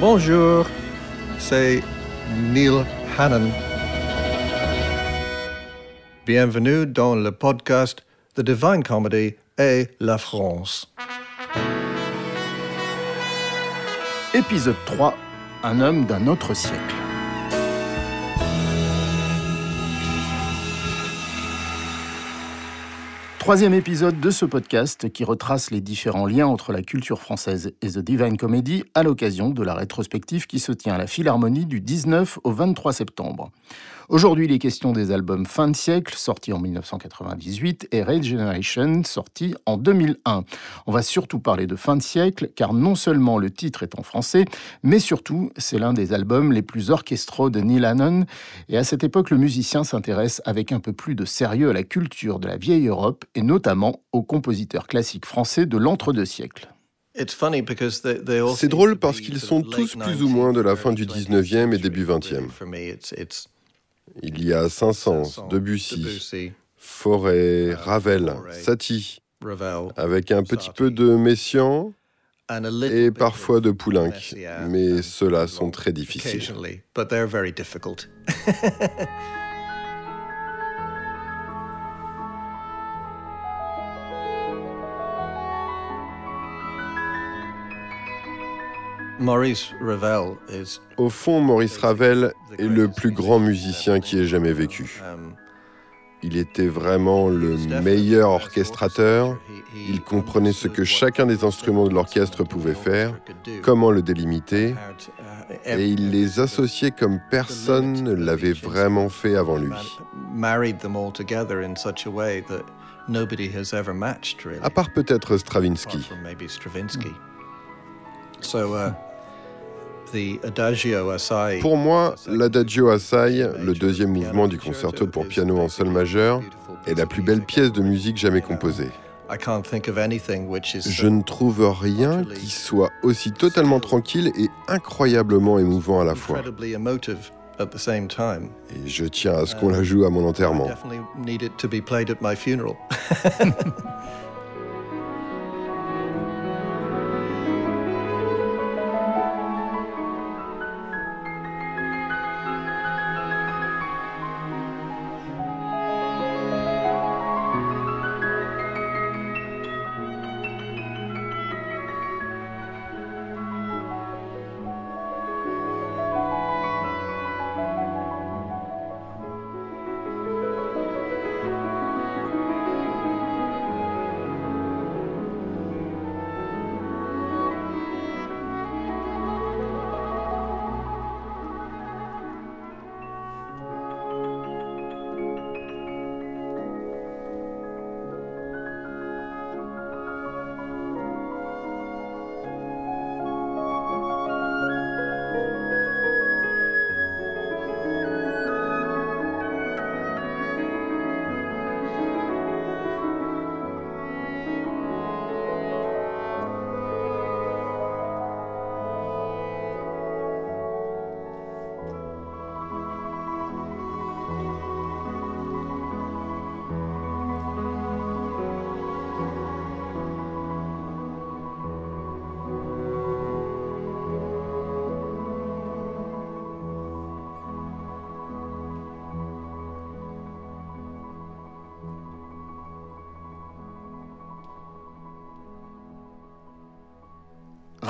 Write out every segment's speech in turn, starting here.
Bonjour, c'est Neil Hannon. Bienvenue dans le podcast The Divine Comedy et la France. Épisode 3 Un homme d'un autre siècle. Troisième épisode de ce podcast qui retrace les différents liens entre la culture française et The Divine Comedy à l'occasion de la rétrospective qui se tient à la Philharmonie du 19 au 23 septembre. Aujourd'hui, les questions des albums Fin de siècle, sortis en 1998, et Regeneration, sorti en 2001. On va surtout parler de Fin de siècle, car non seulement le titre est en français, mais surtout, c'est l'un des albums les plus orchestraux de Neil Hannon. Et à cette époque, le musicien s'intéresse avec un peu plus de sérieux à la culture de la vieille Europe, et notamment aux compositeurs classiques français de l'entre-deux siècles. C'est drôle parce qu'ils sont tous plus ou moins de la fin du 19e et début 20e. Il y a Saint-Saëns, Debussy, Forêt, Ravel, Satie, avec un petit peu de Messiaen et parfois de Poulenc, mais ceux-là sont très difficiles. Au fond, Maurice Ravel est le plus grand musicien qui ait jamais vécu. Um, Il était vraiment le meilleur orchestrateur. Il comprenait ce que chacun des instruments de l'orchestre pouvait faire, comment le délimiter, et il les associait comme personne ne l'avait vraiment fait avant lui. À part peut-être Stravinsky. Pour moi, l'Adagio Assai, le deuxième mouvement du concerto pour piano en sol majeur, est la plus belle pièce de musique jamais composée. Je ne trouve rien qui soit aussi totalement tranquille et incroyablement émouvant à la fois. Et je tiens à ce qu'on la joue à mon enterrement.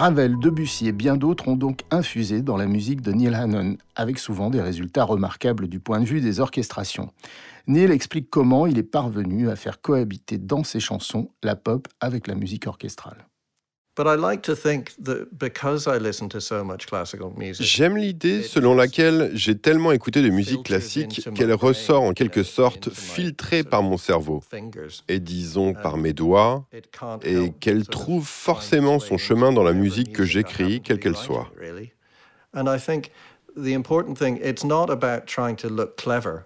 Ravel, Debussy et bien d'autres ont donc infusé dans la musique de Neil Hannon, avec souvent des résultats remarquables du point de vue des orchestrations. Neil explique comment il est parvenu à faire cohabiter dans ses chansons la pop avec la musique orchestrale. J'aime l'idée selon laquelle j'ai tellement écouté de musique classique qu'elle ressort en quelque sorte filtrée par mon cerveau, et disons par mes doigts, et qu'elle trouve forcément son chemin dans la musique que j'écris, quelle qu'elle soit.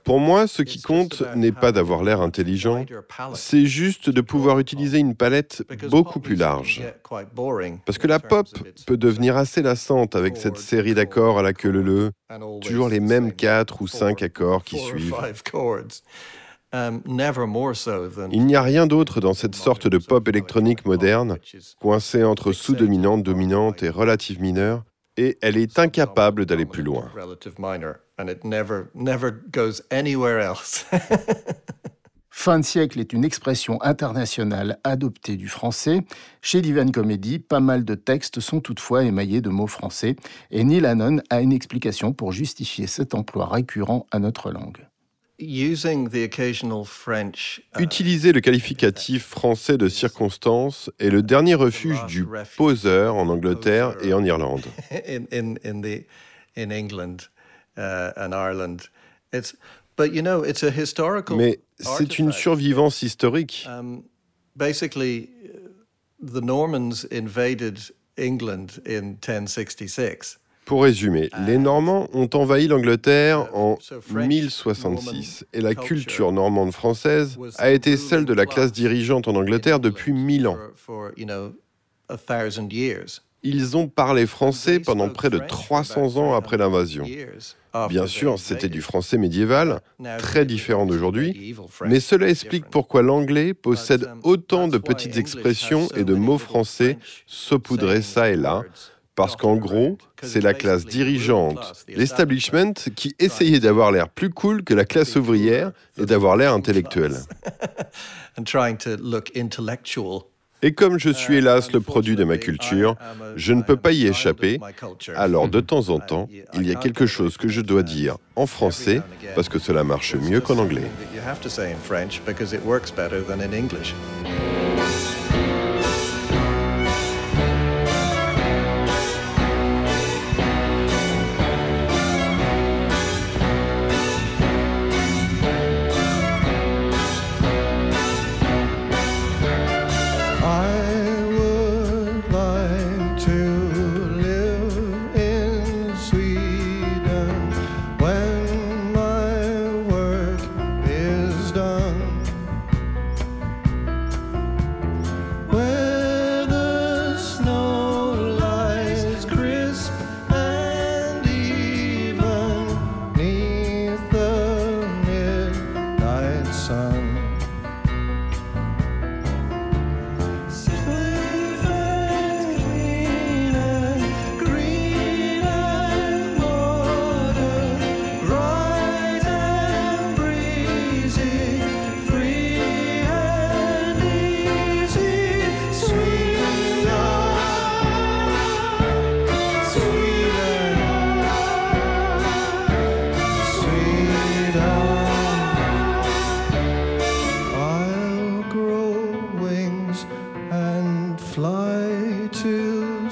Pour moi, ce qui compte n'est pas d'avoir l'air intelligent, c'est juste de pouvoir utiliser une palette beaucoup plus large. Parce que la pop peut devenir assez lassante avec cette série d'accords à la queue leu toujours les mêmes quatre ou cinq accords qui suivent. Um, Il n'y a rien d'autre dans cette sorte de pop électronique moderne, coincée entre sous-dominante, dominante et relative mineure, et elle est incapable d'aller plus loin. Fin de siècle est une expression internationale adoptée du français. Chez Divine Comedy, pas mal de textes sont toutefois émaillés de mots français, et Neil Hannon a une explication pour justifier cet emploi récurrent à notre langue. Uh, Utiliser le qualificatif français de circonstance est le dernier refuge du poseur en Angleterre et en Irlande. Mais c'est une survivance historique. Um, basically, the Normans invaded England in 1066. Pour résumer, les Normands ont envahi l'Angleterre en 1066 et la culture normande française a été celle de la classe dirigeante en Angleterre depuis mille ans. Ils ont parlé français pendant près de 300 ans après l'invasion. Bien sûr, c'était du français médiéval, très différent d'aujourd'hui, mais cela explique pourquoi l'anglais possède autant de petites expressions et de mots français saupoudrés ça et là, parce qu'en gros, c'est la classe dirigeante, l'establishment, qui essayait d'avoir l'air plus cool que la classe ouvrière et d'avoir l'air intellectuel. Et comme je suis hélas le produit de ma culture, je ne peux pas y échapper. Alors de temps en temps, il y a quelque chose que je dois dire en français parce que cela marche mieux qu'en anglais.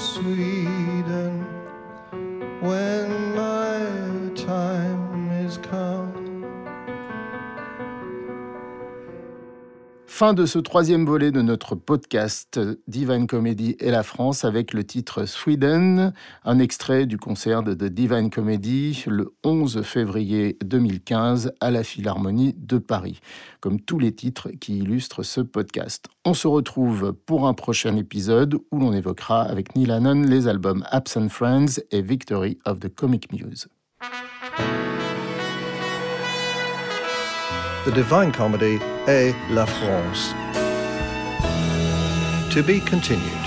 sweet. Fin de ce troisième volet de notre podcast Divine Comedy et la France avec le titre Sweden, un extrait du concert de Divine Comedy le 11 février 2015 à la Philharmonie de Paris, comme tous les titres qui illustrent ce podcast. On se retrouve pour un prochain épisode où l'on évoquera avec Neil Hannon les albums Absent Friends et Victory of the Comic Muse. The Divine Comedy et La France. To be continued.